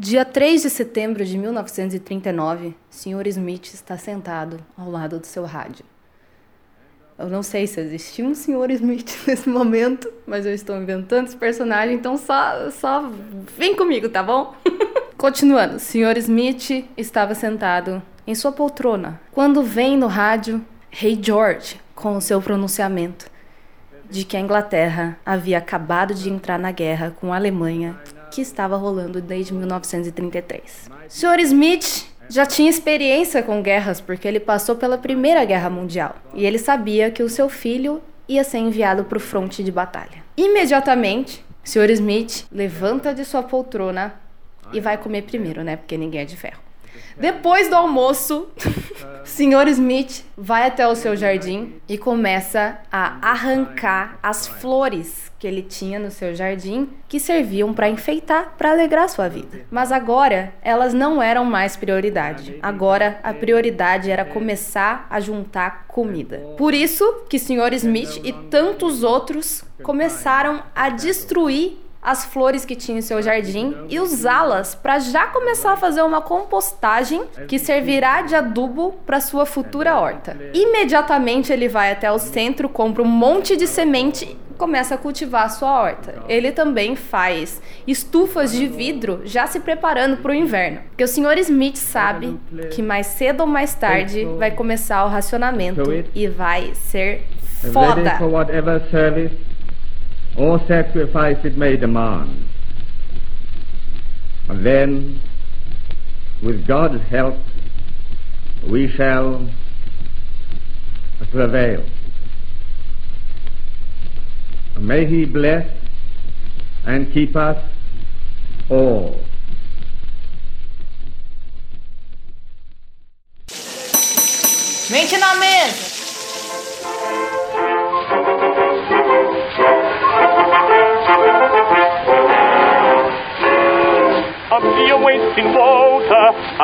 Dia 3 de setembro de 1939, Sr. Smith está sentado ao lado do seu rádio. Eu não sei se existia um Sr. Smith nesse momento, mas eu estou inventando esse personagem, então só, só vem comigo, tá bom? Continuando, Sr. Smith estava sentado em sua poltrona quando vem no rádio Hey George com o seu pronunciamento de que a Inglaterra havia acabado de entrar na guerra com a Alemanha que estava rolando desde 1933. Sr. Smith já tinha experiência com guerras porque ele passou pela Primeira Guerra Mundial e ele sabia que o seu filho ia ser enviado para o fronte de batalha. Imediatamente, Sr. Smith levanta de sua poltrona e vai comer primeiro, né? Porque ninguém é de ferro. Depois do almoço, Sr. Smith vai até o seu jardim e começa a arrancar as flores que ele tinha no seu jardim que serviam para enfeitar, para alegrar sua vida. Mas agora elas não eram mais prioridade. Agora a prioridade era começar a juntar comida. Por isso que Sr. Smith e tantos outros começaram a destruir as flores que tinha em seu jardim e usá-las para já começar a fazer uma compostagem que servirá de adubo para sua futura horta. Imediatamente ele vai até o centro, compra um monte de semente e começa a cultivar a sua horta. Ele também faz estufas de vidro já se preparando para o inverno. Porque o Sr. Smith sabe que mais cedo ou mais tarde vai começar o racionamento e vai ser foda or sacrifice it may demand. And then, with God's help, we shall prevail. May He bless and keep us all. Mente na mesa!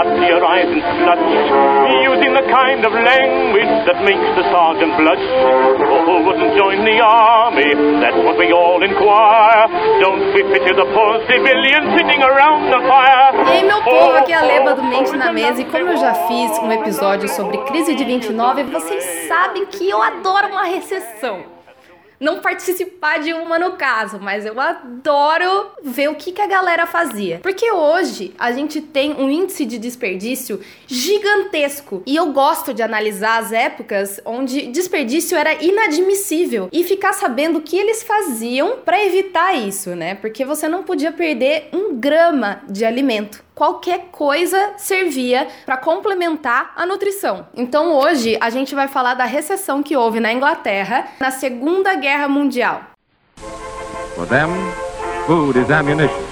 In sludge, using the kind of language that makes the sergeant blush. Oh, wouldn't join the army, that's what we all inquire. Don't we pity the poor civilians sitting around the fire? E aí, meu povo, aqui é a Leba do Mente na Mesa, e como eu já fiz um episódio sobre crise de 29, vocês sabem que eu adoro uma recessão não participar de uma no caso, mas eu adoro ver o que, que a galera fazia. Porque hoje a gente tem um índice de desperdício gigantesco e eu gosto de analisar as épocas onde desperdício era inadmissível e ficar sabendo o que eles faziam para evitar isso, né? Porque você não podia perder um grama de alimento qualquer coisa servia para complementar a nutrição. Então hoje a gente vai falar da recessão que houve na Inglaterra na Segunda Guerra Mundial. For them, food is ammunition.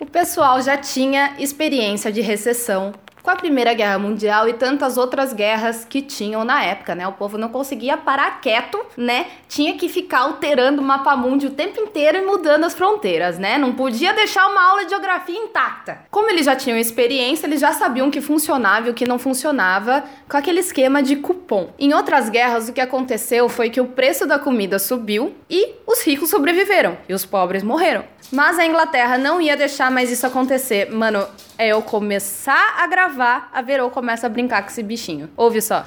O pessoal já tinha experiência de recessão com a Primeira Guerra Mundial e tantas outras guerras que tinham na época, né? O povo não conseguia parar quieto, né? Tinha que ficar alterando o mapa mundi o tempo inteiro e mudando as fronteiras, né? Não podia deixar uma aula de geografia intacta. Como eles já tinham experiência, eles já sabiam o que funcionava e o que não funcionava com aquele esquema de cupom. Em outras guerras, o que aconteceu foi que o preço da comida subiu e os ricos sobreviveram e os pobres morreram. Mas a Inglaterra não ia deixar mais isso acontecer. Mano, é eu começar a gravar, a Verô começa a brincar com esse bichinho. Ouve só.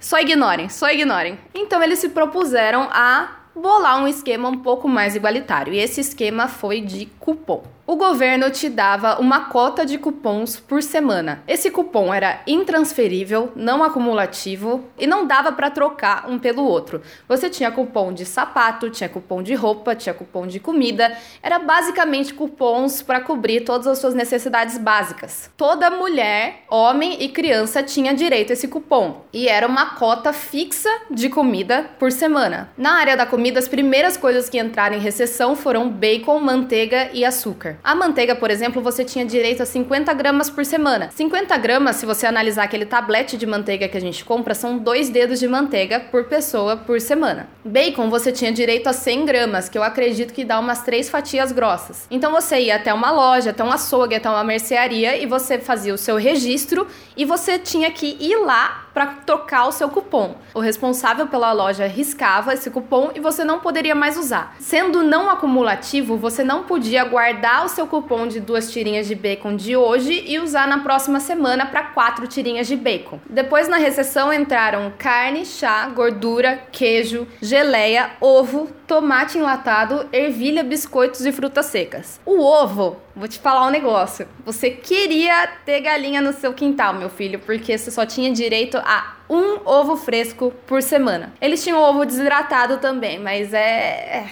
Só ignorem, só ignorem. Então eles se propuseram a bolar um esquema um pouco mais igualitário. E esse esquema foi de cupom o governo te dava uma cota de cupons por semana. Esse cupom era intransferível, não acumulativo e não dava para trocar um pelo outro. Você tinha cupom de sapato, tinha cupom de roupa, tinha cupom de comida. Era basicamente cupons para cobrir todas as suas necessidades básicas. Toda mulher, homem e criança tinha direito a esse cupom e era uma cota fixa de comida por semana. Na área da comida, as primeiras coisas que entraram em recessão foram bacon, manteiga e açúcar. A manteiga, por exemplo, você tinha direito a 50 gramas por semana. 50 gramas, se você analisar aquele tablete de manteiga que a gente compra, são dois dedos de manteiga por pessoa por semana. Bacon, você tinha direito a 100 gramas, que eu acredito que dá umas três fatias grossas. Então você ia até uma loja, até um açougue, até uma mercearia e você fazia o seu registro e você tinha que ir lá para trocar o seu cupom. O responsável pela loja riscava esse cupom e você não poderia mais usar. Sendo não acumulativo, você não podia guardar o seu cupom de duas tirinhas de bacon de hoje e usar na próxima semana para quatro tirinhas de bacon. Depois na recessão entraram carne, chá, gordura, queijo, geleia, ovo, tomate enlatado, ervilha, biscoitos e frutas secas. O ovo, vou te falar um negócio. Você queria ter galinha no seu quintal, meu filho, porque você só tinha direito a um ovo fresco por semana. Eles tinham ovo desidratado também, mas é,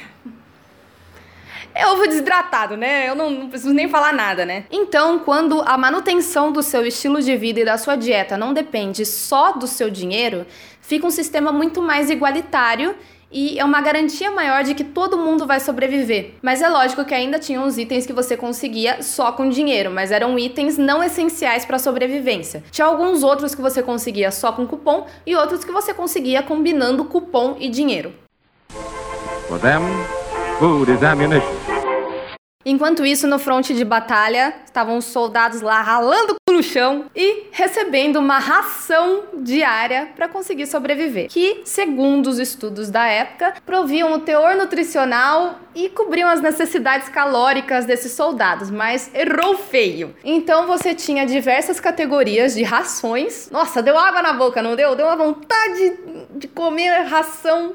é ovo desidratado, né? Eu não, não, preciso nem falar nada, né? Então, quando a manutenção do seu estilo de vida e da sua dieta não depende só do seu dinheiro, fica um sistema muito mais igualitário e é uma garantia maior de que todo mundo vai sobreviver. Mas é lógico que ainda tinham os itens que você conseguia só com dinheiro, mas eram itens não essenciais para sobrevivência. Tinha alguns outros que você conseguia só com cupom e outros que você conseguia combinando cupom e dinheiro. For them, food is ammunition. Enquanto isso, no fronte de batalha, estavam os soldados lá ralando no chão e recebendo uma ração diária para conseguir sobreviver, que, segundo os estudos da época, proviam o teor nutricional e cobriam as necessidades calóricas desses soldados, mas errou feio. Então você tinha diversas categorias de rações. Nossa, deu água na boca, não deu? Deu uma vontade de comer ração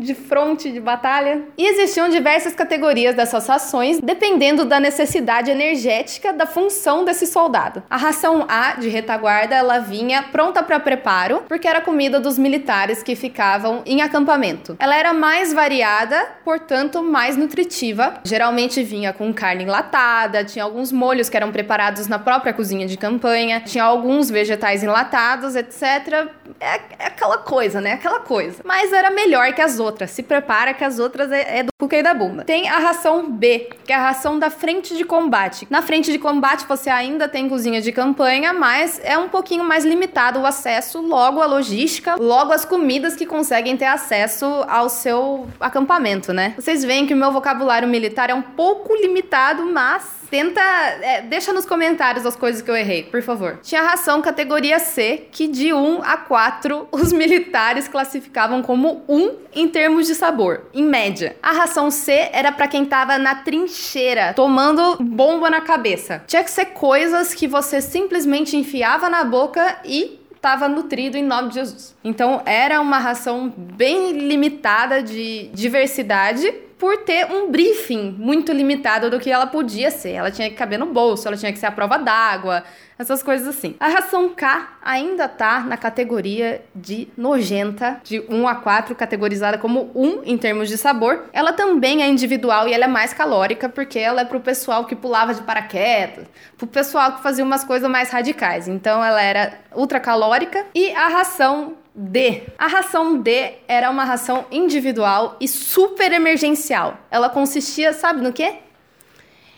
de fronte de batalha. E existiam diversas categorias dessas rações, dependendo da necessidade energética da função desse soldado. A ração A de retaguarda, ela vinha pronta para preparo, porque era comida dos militares que ficavam em acampamento. Ela era mais variada, portanto, mais nutritiva. Geralmente vinha com carne enlatada, tinha alguns molhos que eram preparados na própria cozinha de campanha, tinha alguns vegetais enlatados, etc. É, é aquela coisa, né? Aquela coisa. Mas era melhor que as outras outras. Se prepara que as outras é, é do cuca e da bunda. Tem a ração B, que é a ração da frente de combate. Na frente de combate você ainda tem cozinha de campanha, mas é um pouquinho mais limitado o acesso, logo a logística, logo as comidas que conseguem ter acesso ao seu acampamento, né? Vocês veem que o meu vocabulário militar é um pouco limitado, mas Tenta. É, deixa nos comentários as coisas que eu errei, por favor. Tinha ração categoria C, que de 1 a 4 os militares classificavam como 1 em termos de sabor, em média. A ração C era para quem tava na trincheira, tomando bomba na cabeça. Tinha que ser coisas que você simplesmente enfiava na boca e estava nutrido em nome de Jesus. Então era uma ração bem limitada de diversidade por ter um briefing muito limitado do que ela podia ser. Ela tinha que caber no bolso, ela tinha que ser a prova d'água, essas coisas assim. A ração K ainda tá na categoria de nojenta, de 1 a 4, categorizada como 1 em termos de sabor. Ela também é individual e ela é mais calórica porque ela é pro pessoal que pulava de paraquedas, pro pessoal que fazia umas coisas mais radicais. Então ela era ultra calórica e a ração D. A ração D era uma ração individual e super emergencial. Ela consistia, sabe no quê?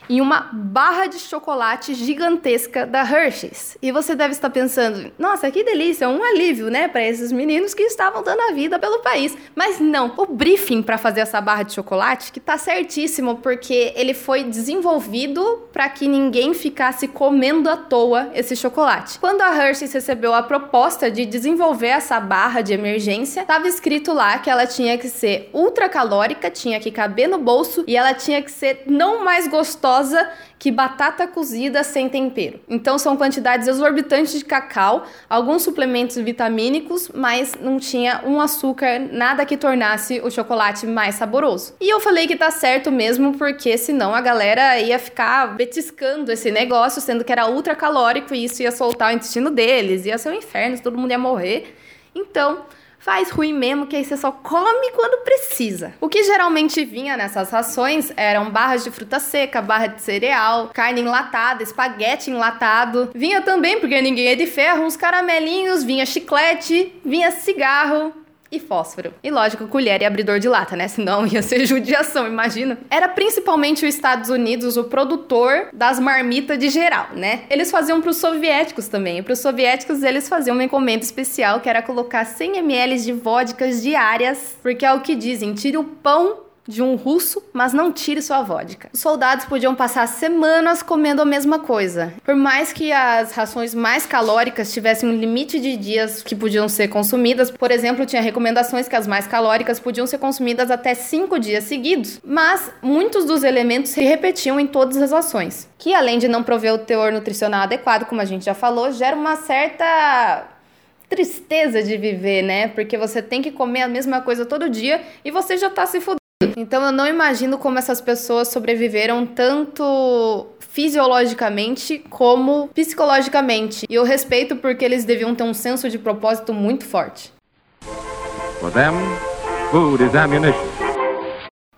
Em uma barra de chocolate gigantesca da Hershey's. E você deve estar pensando, nossa, que delícia, um alívio, né, para esses meninos que estavam dando a vida pelo país. Mas não, o briefing para fazer essa barra de chocolate, que tá certíssimo, porque ele foi desenvolvido para que ninguém ficasse comendo à toa esse chocolate. Quando a Hershey's recebeu a proposta de desenvolver essa barra de emergência, estava escrito lá que ela tinha que ser ultra calórica, tinha que caber no bolso e ela tinha que ser não mais gostosa gostosa que batata cozida sem tempero. Então são quantidades exorbitantes de cacau, alguns suplementos vitamínicos, mas não tinha um açúcar, nada que tornasse o chocolate mais saboroso. E eu falei que tá certo mesmo, porque senão a galera ia ficar betiscando esse negócio, sendo que era ultra calórico e isso ia soltar o intestino deles, ia ser um inferno, todo mundo ia morrer. Então, faz ruim mesmo, que aí você só come quando precisa. O que geralmente vinha nessas rações eram barras de fruta seca, barra de cereal, carne enlatada, espaguete enlatado. Vinha também, porque ninguém é de ferro, uns caramelinhos, vinha chiclete, vinha cigarro, e fósforo. E lógico, colher e abridor de lata, né? Senão ia ser judiação, imagina. Era principalmente os Estados Unidos o produtor das marmitas de geral, né? Eles faziam para os soviéticos também. E para os soviéticos eles faziam uma encomenda especial que era colocar 100 ml de vodkas diárias, porque é o que dizem, tira o pão de um russo, mas não tire sua vodka. Os soldados podiam passar semanas comendo a mesma coisa. Por mais que as rações mais calóricas tivessem um limite de dias que podiam ser consumidas, por exemplo, tinha recomendações que as mais calóricas podiam ser consumidas até cinco dias seguidos, mas muitos dos elementos se repetiam em todas as ações, que além de não prover o teor nutricional adequado, como a gente já falou, gera uma certa tristeza de viver, né? Porque você tem que comer a mesma coisa todo dia e você já tá se fudendo. Então eu não imagino como essas pessoas sobreviveram tanto fisiologicamente como psicologicamente. E eu respeito porque eles deviam ter um senso de propósito muito forte. For them, food is ammunition.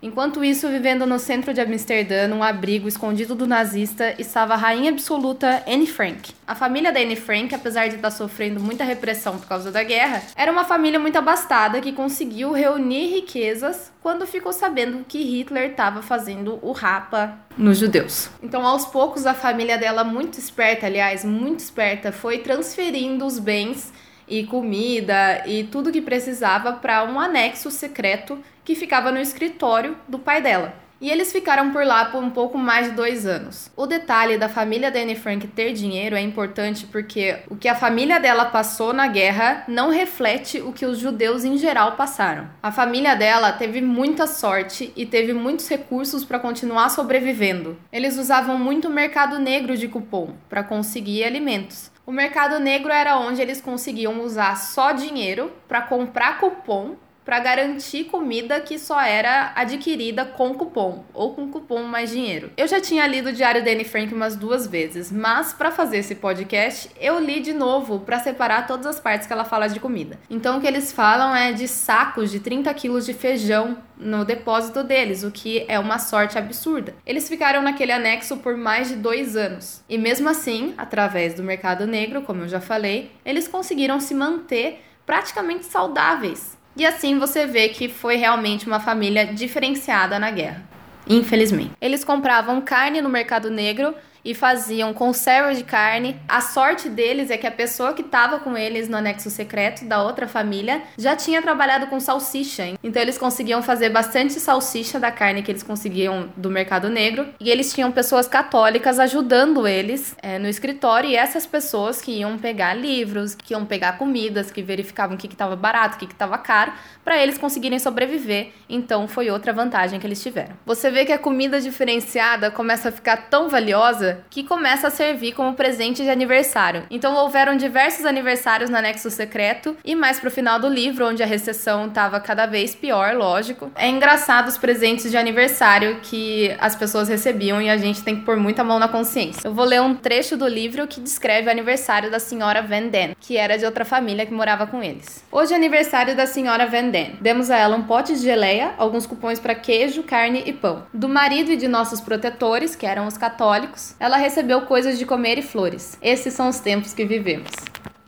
Enquanto isso, vivendo no centro de Amsterdã, num abrigo escondido do nazista, estava a rainha absoluta Anne Frank. A família da Anne Frank, apesar de estar sofrendo muita repressão por causa da guerra, era uma família muito abastada que conseguiu reunir riquezas quando ficou sabendo que Hitler estava fazendo o rapa nos judeus. Então, aos poucos, a família dela, muito esperta, aliás, muito esperta, foi transferindo os bens e comida e tudo que precisava para um anexo secreto que ficava no escritório do pai dela. E eles ficaram por lá por um pouco mais de dois anos. O detalhe da família da Anne Frank ter dinheiro é importante porque o que a família dela passou na guerra não reflete o que os judeus em geral passaram. A família dela teve muita sorte e teve muitos recursos para continuar sobrevivendo. Eles usavam muito o mercado negro de cupom para conseguir alimentos. O mercado negro era onde eles conseguiam usar só dinheiro para comprar cupom para garantir comida que só era adquirida com cupom ou com cupom mais dinheiro. Eu já tinha lido o Diário da Anne Frank umas duas vezes, mas para fazer esse podcast eu li de novo para separar todas as partes que ela fala de comida. Então o que eles falam é de sacos de 30 quilos de feijão no depósito deles, o que é uma sorte absurda. Eles ficaram naquele anexo por mais de dois anos e mesmo assim, através do mercado negro, como eu já falei, eles conseguiram se manter praticamente saudáveis e assim você vê que foi realmente uma família diferenciada na guerra. Infelizmente. Eles compravam carne no mercado negro e faziam conserva de carne. A sorte deles é que a pessoa que estava com eles no anexo secreto da outra família já tinha trabalhado com salsicha. Então eles conseguiam fazer bastante salsicha da carne que eles conseguiam do mercado negro. E eles tinham pessoas católicas ajudando eles é, no escritório. E essas pessoas que iam pegar livros, que iam pegar comidas, que verificavam o que estava barato, o que estava caro, para eles conseguirem sobreviver. Então foi outra vantagem que eles tiveram. Você vê que a comida diferenciada começa a ficar tão valiosa que começa a servir como presente de aniversário. Então houveram diversos aniversários no anexo secreto e mais pro final do livro, onde a recessão estava cada vez pior, lógico. É engraçado os presentes de aniversário que as pessoas recebiam e a gente tem que pôr muita mão na consciência. Eu vou ler um trecho do livro que descreve o aniversário da senhora Van Den, que era de outra família que morava com eles. Hoje é aniversário da senhora Van Den. Demos a ela um pote de geleia, alguns cupons para queijo, carne e pão. Do marido e de nossos protetores, que eram os católicos, ela recebeu coisas de comer e flores. Esses são os tempos que vivemos.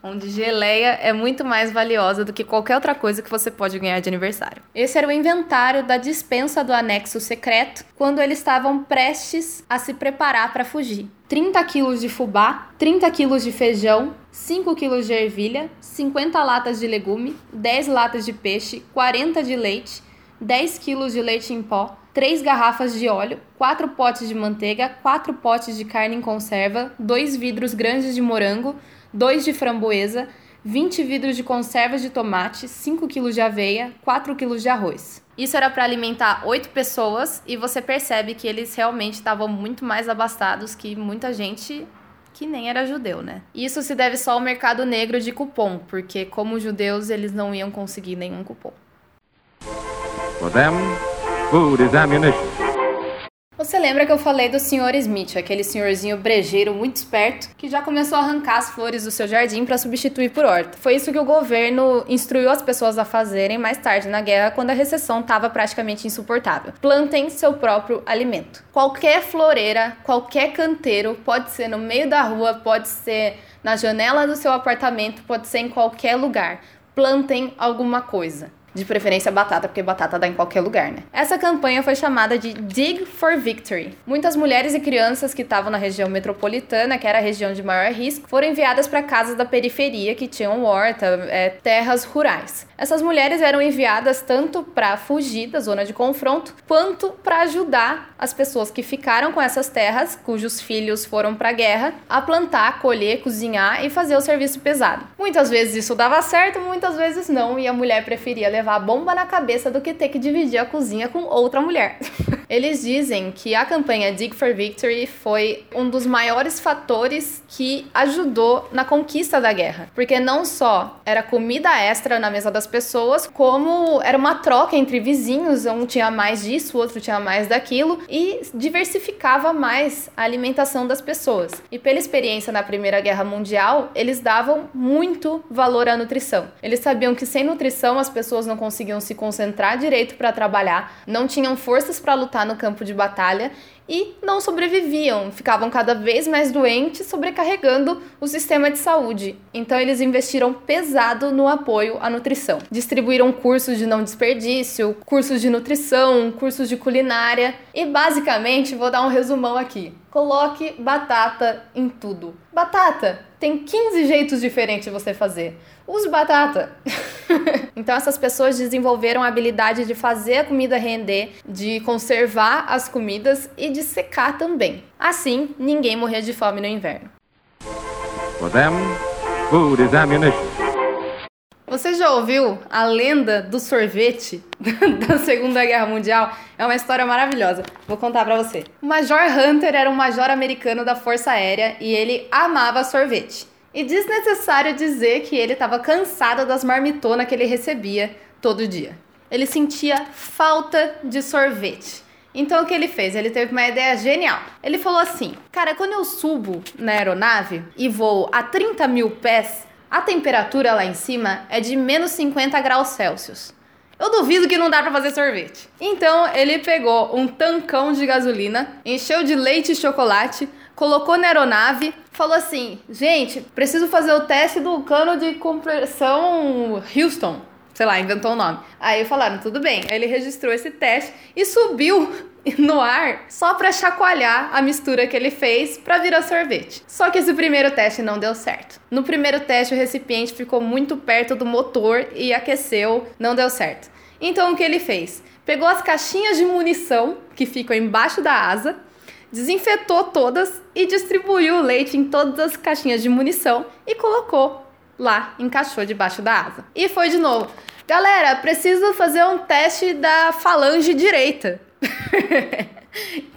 Onde geleia é muito mais valiosa do que qualquer outra coisa que você pode ganhar de aniversário. Esse era o inventário da dispensa do anexo secreto quando eles estavam prestes a se preparar para fugir. 30 quilos de fubá, 30 quilos de feijão, 5 quilos de ervilha, 50 latas de legume, 10 latas de peixe, 40 de leite, 10 quilos de leite em pó, 3 garrafas de óleo, 4 potes de manteiga, 4 potes de carne em conserva, 2 vidros grandes de morango, 2 de framboesa, 20 vidros de conservas de tomate, 5 kg de aveia, 4 kg de arroz. Isso era para alimentar 8 pessoas e você percebe que eles realmente estavam muito mais abastados que muita gente que nem era judeu, né? Isso se deve só ao mercado negro de cupom, porque como judeus eles não iam conseguir nenhum cupom. For them, food is ammunition. Você lembra que eu falei do Sr. Smith, aquele senhorzinho brejeiro muito esperto que já começou a arrancar as flores do seu jardim para substituir por horta? Foi isso que o governo instruiu as pessoas a fazerem mais tarde na guerra, quando a recessão estava praticamente insuportável. Plantem seu próprio alimento. Qualquer floreira, qualquer canteiro, pode ser no meio da rua, pode ser na janela do seu apartamento, pode ser em qualquer lugar. Plantem alguma coisa. De preferência batata, porque batata dá em qualquer lugar, né? Essa campanha foi chamada de Dig for Victory. Muitas mulheres e crianças que estavam na região metropolitana, que era a região de maior risco, foram enviadas para casas da periferia que tinham horta, é, terras rurais. Essas mulheres eram enviadas tanto para fugir da zona de confronto, quanto para ajudar as pessoas que ficaram com essas terras, cujos filhos foram para a guerra, a plantar, colher, cozinhar e fazer o serviço pesado. Muitas vezes isso dava certo, muitas vezes não, e a mulher preferia levar a bomba na cabeça do que ter que dividir a cozinha com outra mulher. Eles dizem que a campanha Dig for Victory foi um dos maiores fatores que ajudou na conquista da guerra, porque não só era comida extra na mesa das pessoas, como era uma troca entre vizinhos, um tinha mais disso, o outro tinha mais daquilo e diversificava mais a alimentação das pessoas. E pela experiência na Primeira Guerra Mundial, eles davam muito valor à nutrição. Eles sabiam que sem nutrição as pessoas não conseguiam se concentrar direito para trabalhar, não tinham forças para lutar no campo de batalha e não sobreviviam, ficavam cada vez mais doentes, sobrecarregando o sistema de saúde. Então eles investiram pesado no apoio à nutrição. Distribuíram cursos de não desperdício, cursos de nutrição, cursos de culinária e basicamente vou dar um resumão aqui. Coloque batata em tudo. Batata tem 15 jeitos diferentes de você fazer. Use batata. então essas pessoas desenvolveram a habilidade de fazer a comida render, de conservar as comidas e de secar também. Assim, ninguém morria de fome no inverno. For them, food is ammunition. Você já ouviu a lenda do sorvete da Segunda Guerra Mundial? É uma história maravilhosa. Vou contar para você. O Major Hunter era um major americano da Força Aérea e ele amava sorvete. E desnecessário dizer que ele estava cansado das marmitonas que ele recebia todo dia. Ele sentia falta de sorvete. Então o que ele fez? Ele teve uma ideia genial. Ele falou assim: Cara, quando eu subo na aeronave e vou a 30 mil pés, a temperatura lá em cima é de menos 50 graus Celsius. Eu duvido que não dá para fazer sorvete. Então ele pegou um tancão de gasolina, encheu de leite e chocolate, colocou na aeronave, falou assim: gente, preciso fazer o teste do cano de compressão Houston. Sei lá, inventou o um nome. Aí falaram, tudo bem. Aí ele registrou esse teste e subiu no ar só para chacoalhar a mistura que ele fez para virar sorvete. Só que esse primeiro teste não deu certo. No primeiro teste o recipiente ficou muito perto do motor e aqueceu, não deu certo. Então o que ele fez? Pegou as caixinhas de munição que ficam embaixo da asa, desinfetou todas e distribuiu o leite em todas as caixinhas de munição e colocou lá, encaixou debaixo da asa. E foi de novo. Galera, preciso fazer um teste da falange direita.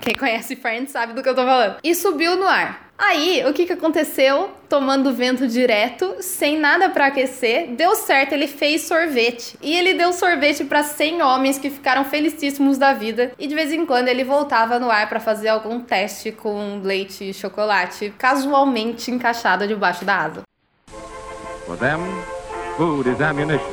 Quem conhece Friends sabe do que eu tô falando. E subiu no ar. Aí, o que que aconteceu? Tomando vento direto, sem nada para aquecer, deu certo, ele fez sorvete. E ele deu sorvete para 100 homens que ficaram felicíssimos da vida. E de vez em quando ele voltava no ar para fazer algum teste com leite e chocolate, casualmente encaixado debaixo da asa. For them, food is ammunition.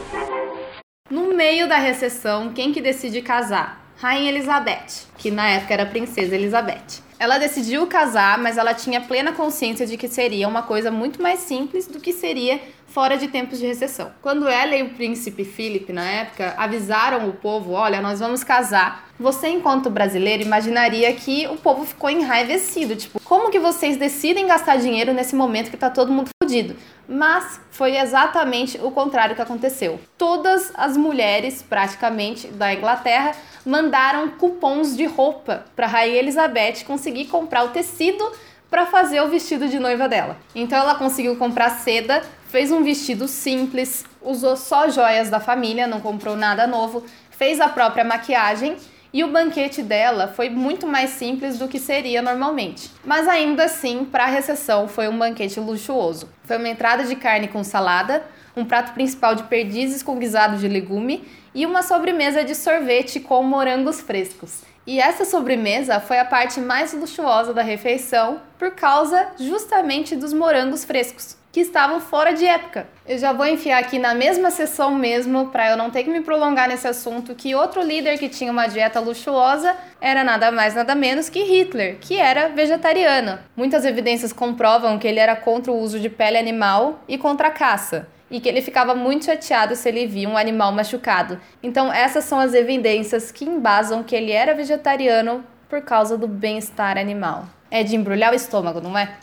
No meio da recessão, quem que decide casar? Rainha Elizabeth, que na época era Princesa Elizabeth. Ela decidiu casar, mas ela tinha plena consciência de que seria uma coisa muito mais simples do que seria fora de tempos de recessão. Quando ela e o príncipe Philip, na época, avisaram o povo: olha, nós vamos casar. Você, enquanto brasileiro, imaginaria que o povo ficou enraivecido. Tipo, como que vocês decidem gastar dinheiro nesse momento que tá todo mundo fodido? Mas foi exatamente o contrário que aconteceu. Todas as mulheres, praticamente, da Inglaterra mandaram cupons de roupa para Rainha Elizabeth conseguir comprar o tecido para fazer o vestido de noiva dela. Então ela conseguiu comprar seda, fez um vestido simples, usou só joias da família, não comprou nada novo, fez a própria maquiagem e o banquete dela foi muito mais simples do que seria normalmente. Mas ainda assim, para a recepção foi um banquete luxuoso. Foi uma entrada de carne com salada, um prato principal de perdizes com guisado de legume e uma sobremesa de sorvete com morangos frescos. E essa sobremesa foi a parte mais luxuosa da refeição por causa justamente dos morangos frescos, que estavam fora de época. Eu já vou enfiar aqui na mesma sessão mesmo, para eu não ter que me prolongar nesse assunto, que outro líder que tinha uma dieta luxuosa era nada mais nada menos que Hitler, que era vegetariano. Muitas evidências comprovam que ele era contra o uso de pele animal e contra a caça. e que ele ficava muito chateado se ele via um animal machucado. Então, essas são as evidências que embasam que ele era vegetariano por causa do bem-estar animal. É de embrulhar o estômago, não é?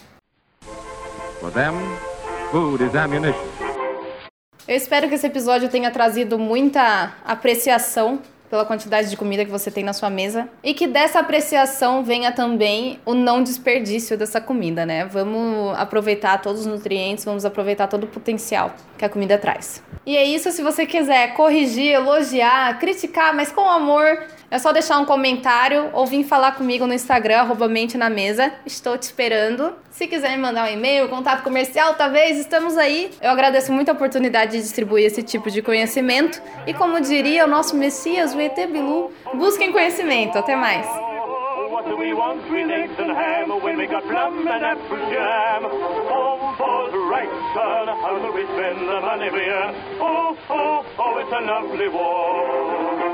For food is ammunition. Eu espero que esse episódio tenha trazido muita apreciação pela quantidade de comida que você tem na sua mesa e que dessa apreciação venha também o não desperdício dessa comida, né? Vamos aproveitar todos os nutrientes, vamos aproveitar todo o potencial que a comida traz. E é isso, se você quiser corrigir, elogiar, criticar, mas com amor, é só deixar um comentário ou vir falar comigo no Instagram, arroba mente na mesa. Estou te esperando. Se quiser me mandar um e-mail, contato comercial, talvez, estamos aí. Eu agradeço muito a oportunidade de distribuir esse tipo de conhecimento. E como diria o nosso Messias, o ET Bilu, busquem conhecimento. Até mais. Oh, oh, oh, it's a lovely war.